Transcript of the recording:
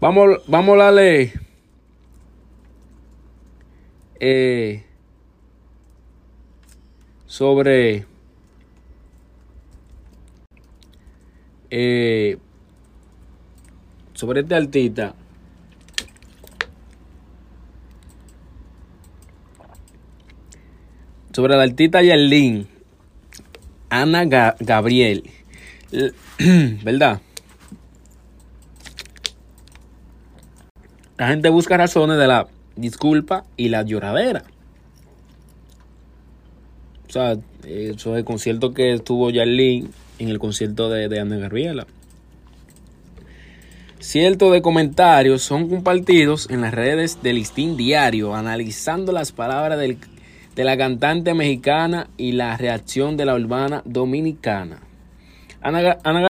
Vamos, vamos a leer. Eh, sobre eh, sobre este artista sobre la artista Yerlin Ana Gabriel ¿verdad? La gente busca razones de la disculpa y la lloradera. O sea, eso es el concierto que estuvo Yarlin en el concierto de, Ana Gabriela. Cierto de comentarios son compartidos en las redes del Listín Diario, analizando las palabras del, de la cantante mexicana y la reacción de la urbana dominicana. Ana, Ana